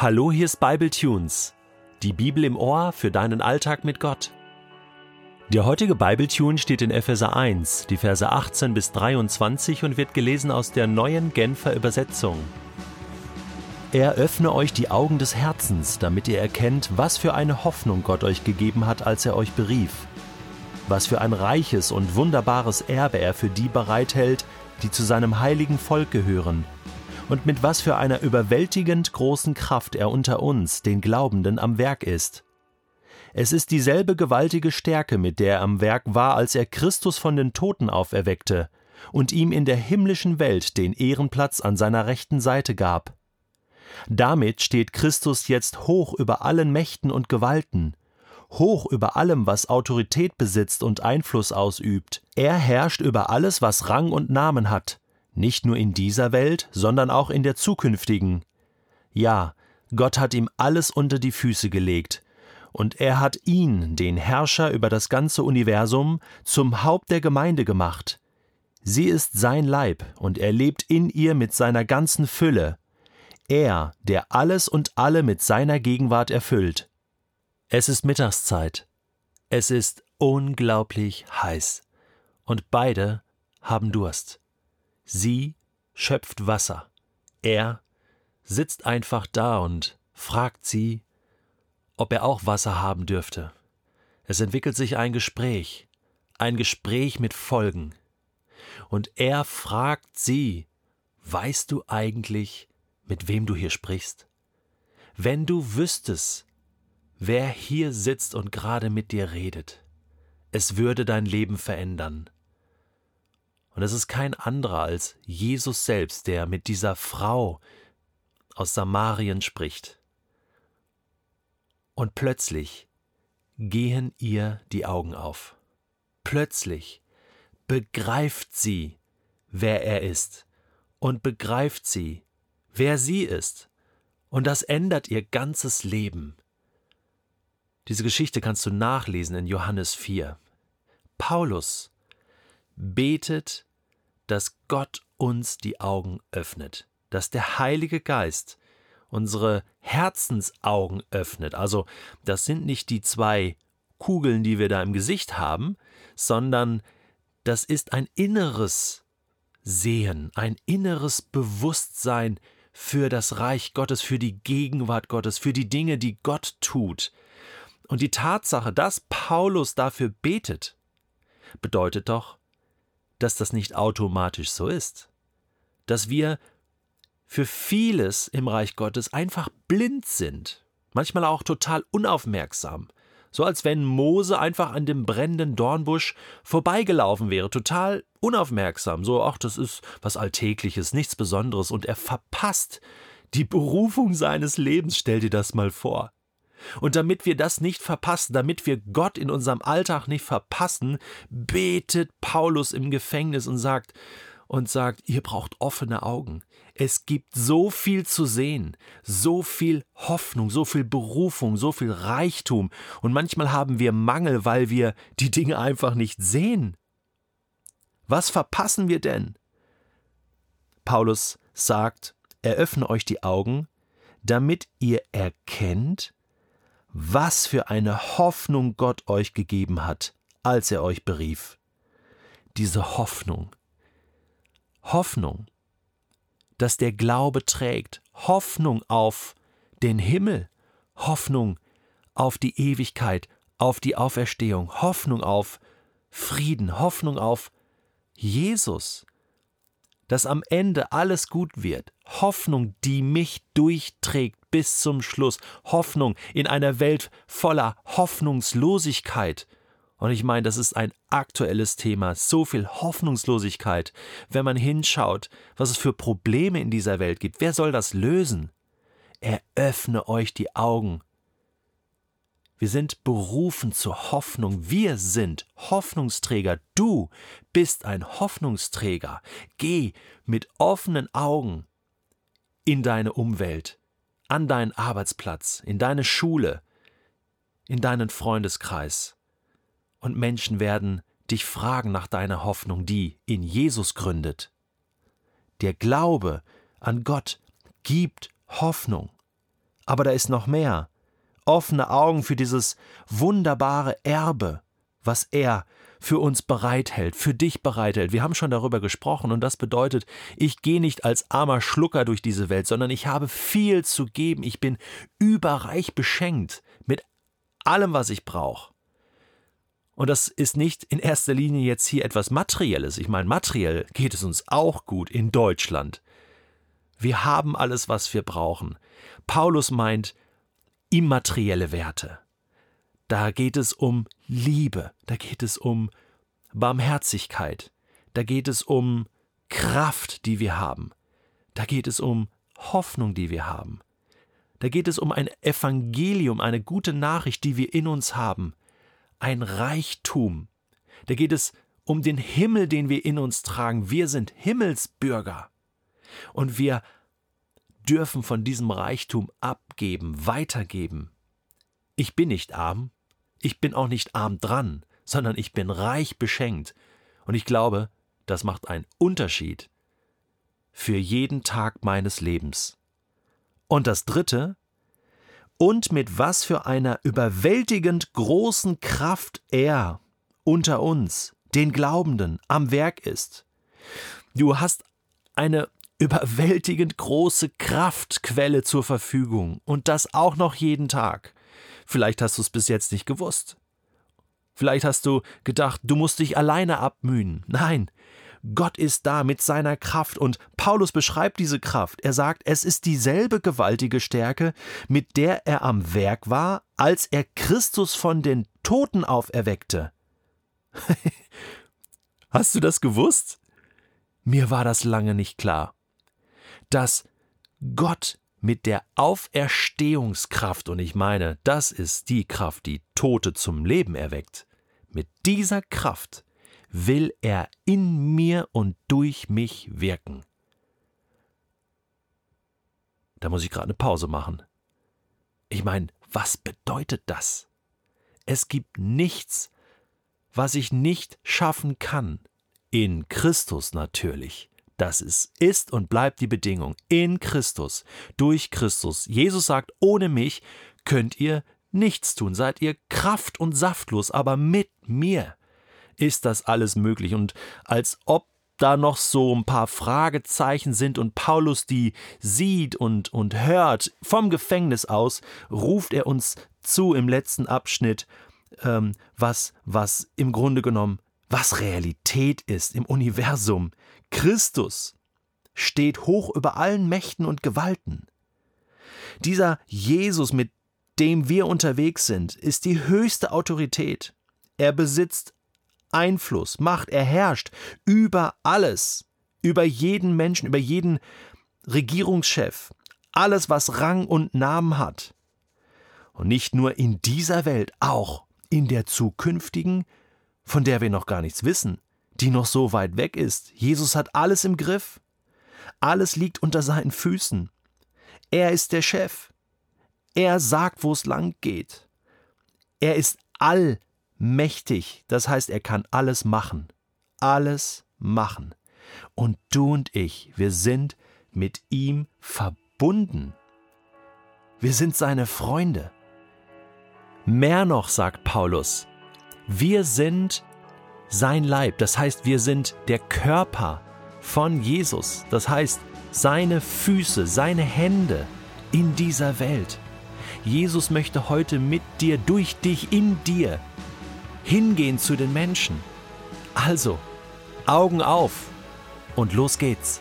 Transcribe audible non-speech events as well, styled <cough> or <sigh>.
Hallo, hier ist Bible Tunes, die Bibel im Ohr für deinen Alltag mit Gott. Der heutige Bible Tune steht in Epheser 1, die Verse 18 bis 23 und wird gelesen aus der neuen Genfer Übersetzung. Er öffne euch die Augen des Herzens, damit ihr erkennt, was für eine Hoffnung Gott euch gegeben hat, als er euch berief. Was für ein reiches und wunderbares Erbe er für die bereithält, die zu seinem heiligen Volk gehören und mit was für einer überwältigend großen Kraft er unter uns, den Glaubenden, am Werk ist. Es ist dieselbe gewaltige Stärke, mit der er am Werk war, als er Christus von den Toten auferweckte und ihm in der himmlischen Welt den Ehrenplatz an seiner rechten Seite gab. Damit steht Christus jetzt hoch über allen Mächten und Gewalten, hoch über allem, was Autorität besitzt und Einfluss ausübt. Er herrscht über alles, was Rang und Namen hat, nicht nur in dieser Welt, sondern auch in der zukünftigen. Ja, Gott hat ihm alles unter die Füße gelegt, und er hat ihn, den Herrscher über das ganze Universum, zum Haupt der Gemeinde gemacht. Sie ist sein Leib, und er lebt in ihr mit seiner ganzen Fülle. Er, der alles und alle mit seiner Gegenwart erfüllt. Es ist Mittagszeit. Es ist unglaublich heiß. Und beide haben Durst. Sie schöpft Wasser. Er sitzt einfach da und fragt sie, ob er auch Wasser haben dürfte. Es entwickelt sich ein Gespräch, ein Gespräch mit Folgen. Und er fragt sie, weißt du eigentlich, mit wem du hier sprichst? Wenn du wüsstest, wer hier sitzt und gerade mit dir redet, es würde dein Leben verändern. Und es ist kein anderer als Jesus selbst, der mit dieser Frau aus Samarien spricht. Und plötzlich gehen ihr die Augen auf. Plötzlich begreift sie, wer er ist, und begreift sie, wer sie ist. Und das ändert ihr ganzes Leben. Diese Geschichte kannst du nachlesen in Johannes 4. Paulus betet dass Gott uns die Augen öffnet, dass der Heilige Geist unsere Herzensaugen öffnet. Also das sind nicht die zwei Kugeln, die wir da im Gesicht haben, sondern das ist ein inneres Sehen, ein inneres Bewusstsein für das Reich Gottes, für die Gegenwart Gottes, für die Dinge, die Gott tut. Und die Tatsache, dass Paulus dafür betet, bedeutet doch, dass das nicht automatisch so ist. Dass wir für vieles im Reich Gottes einfach blind sind, manchmal auch total unaufmerksam, so als wenn Mose einfach an dem brennenden Dornbusch vorbeigelaufen wäre, total unaufmerksam, so ach, das ist was Alltägliches, nichts Besonderes, und er verpasst die Berufung seines Lebens, stell dir das mal vor. Und damit wir das nicht verpassen, damit wir Gott in unserem Alltag nicht verpassen, betet Paulus im Gefängnis und sagt, und sagt, ihr braucht offene Augen. Es gibt so viel zu sehen, so viel Hoffnung, so viel Berufung, so viel Reichtum, und manchmal haben wir Mangel, weil wir die Dinge einfach nicht sehen. Was verpassen wir denn? Paulus sagt, eröffne euch die Augen, damit ihr erkennt, was für eine Hoffnung Gott euch gegeben hat, als er euch berief. Diese Hoffnung. Hoffnung, dass der Glaube trägt, Hoffnung auf den Himmel, Hoffnung auf die Ewigkeit, auf die Auferstehung, Hoffnung auf Frieden, Hoffnung auf Jesus, dass am Ende alles gut wird, Hoffnung, die mich durchträgt bis zum Schluss. Hoffnung in einer Welt voller Hoffnungslosigkeit. Und ich meine, das ist ein aktuelles Thema, so viel Hoffnungslosigkeit. Wenn man hinschaut, was es für Probleme in dieser Welt gibt, wer soll das lösen? Eröffne euch die Augen. Wir sind berufen zur Hoffnung. Wir sind Hoffnungsträger. Du bist ein Hoffnungsträger. Geh mit offenen Augen in deine Umwelt an deinen Arbeitsplatz, in deine Schule, in deinen Freundeskreis. Und Menschen werden dich fragen nach deiner Hoffnung, die in Jesus gründet. Der Glaube an Gott gibt Hoffnung. Aber da ist noch mehr. Offene Augen für dieses wunderbare Erbe, was er für uns bereithält, für dich bereithält. Wir haben schon darüber gesprochen und das bedeutet, ich gehe nicht als armer Schlucker durch diese Welt, sondern ich habe viel zu geben. Ich bin überreich beschenkt mit allem, was ich brauche. Und das ist nicht in erster Linie jetzt hier etwas Materielles. Ich meine, materiell geht es uns auch gut in Deutschland. Wir haben alles, was wir brauchen. Paulus meint immaterielle Werte. Da geht es um Liebe, da geht es um Barmherzigkeit, da geht es um Kraft, die wir haben, da geht es um Hoffnung, die wir haben, da geht es um ein Evangelium, eine gute Nachricht, die wir in uns haben, ein Reichtum. Da geht es um den Himmel, den wir in uns tragen. Wir sind Himmelsbürger. Und wir dürfen von diesem Reichtum abgeben, weitergeben. Ich bin nicht arm, ich bin auch nicht arm dran, sondern ich bin reich beschenkt. Und ich glaube, das macht einen Unterschied für jeden Tag meines Lebens. Und das Dritte, und mit was für einer überwältigend großen Kraft er unter uns, den Glaubenden, am Werk ist. Du hast eine überwältigend große Kraftquelle zur Verfügung und das auch noch jeden Tag. Vielleicht hast du es bis jetzt nicht gewusst. Vielleicht hast du gedacht, du musst dich alleine abmühen. Nein, Gott ist da mit seiner Kraft und Paulus beschreibt diese Kraft. Er sagt, es ist dieselbe gewaltige Stärke, mit der er am Werk war, als er Christus von den Toten auferweckte. <laughs> Hast du das gewusst? Mir war das lange nicht klar. Dass Gott mit der Auferstehungskraft, und ich meine, das ist die Kraft, die Tote zum Leben erweckt, mit dieser Kraft will er in mir und durch mich wirken. Da muss ich gerade eine Pause machen. Ich meine, was bedeutet das? Es gibt nichts, was ich nicht schaffen kann. In Christus natürlich. Das ist, ist und bleibt die Bedingung. In Christus, durch Christus. Jesus sagt, ohne mich könnt ihr nichts tun. Seid ihr kraft- und saftlos, aber mit mir ist das alles möglich. Und als ob da noch so ein paar Fragezeichen sind und Paulus die sieht und, und hört vom Gefängnis aus, ruft er uns zu im letzten Abschnitt, ähm, was, was im Grunde genommen, was Realität ist im Universum. Christus steht hoch über allen Mächten und Gewalten. Dieser Jesus, mit dem wir unterwegs sind, ist die höchste Autorität. Er besitzt Einfluss, Macht, er herrscht über alles, über jeden Menschen, über jeden Regierungschef, alles, was Rang und Namen hat. Und nicht nur in dieser Welt, auch in der zukünftigen, von der wir noch gar nichts wissen, die noch so weit weg ist. Jesus hat alles im Griff. Alles liegt unter seinen Füßen. Er ist der Chef. Er sagt, wo es lang geht. Er ist all mächtig, das heißt, er kann alles machen. Alles machen. Und du und ich, wir sind mit ihm verbunden. Wir sind seine Freunde. Mehr noch, sagt Paulus, wir sind sein Leib, das heißt, wir sind der Körper von Jesus, das heißt, seine Füße, seine Hände in dieser Welt. Jesus möchte heute mit dir, durch dich, in dir hingehen zu den Menschen. Also, Augen auf und los geht's.